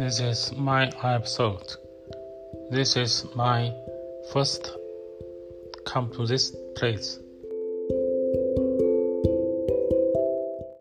This is my episode. This is my first come to this place.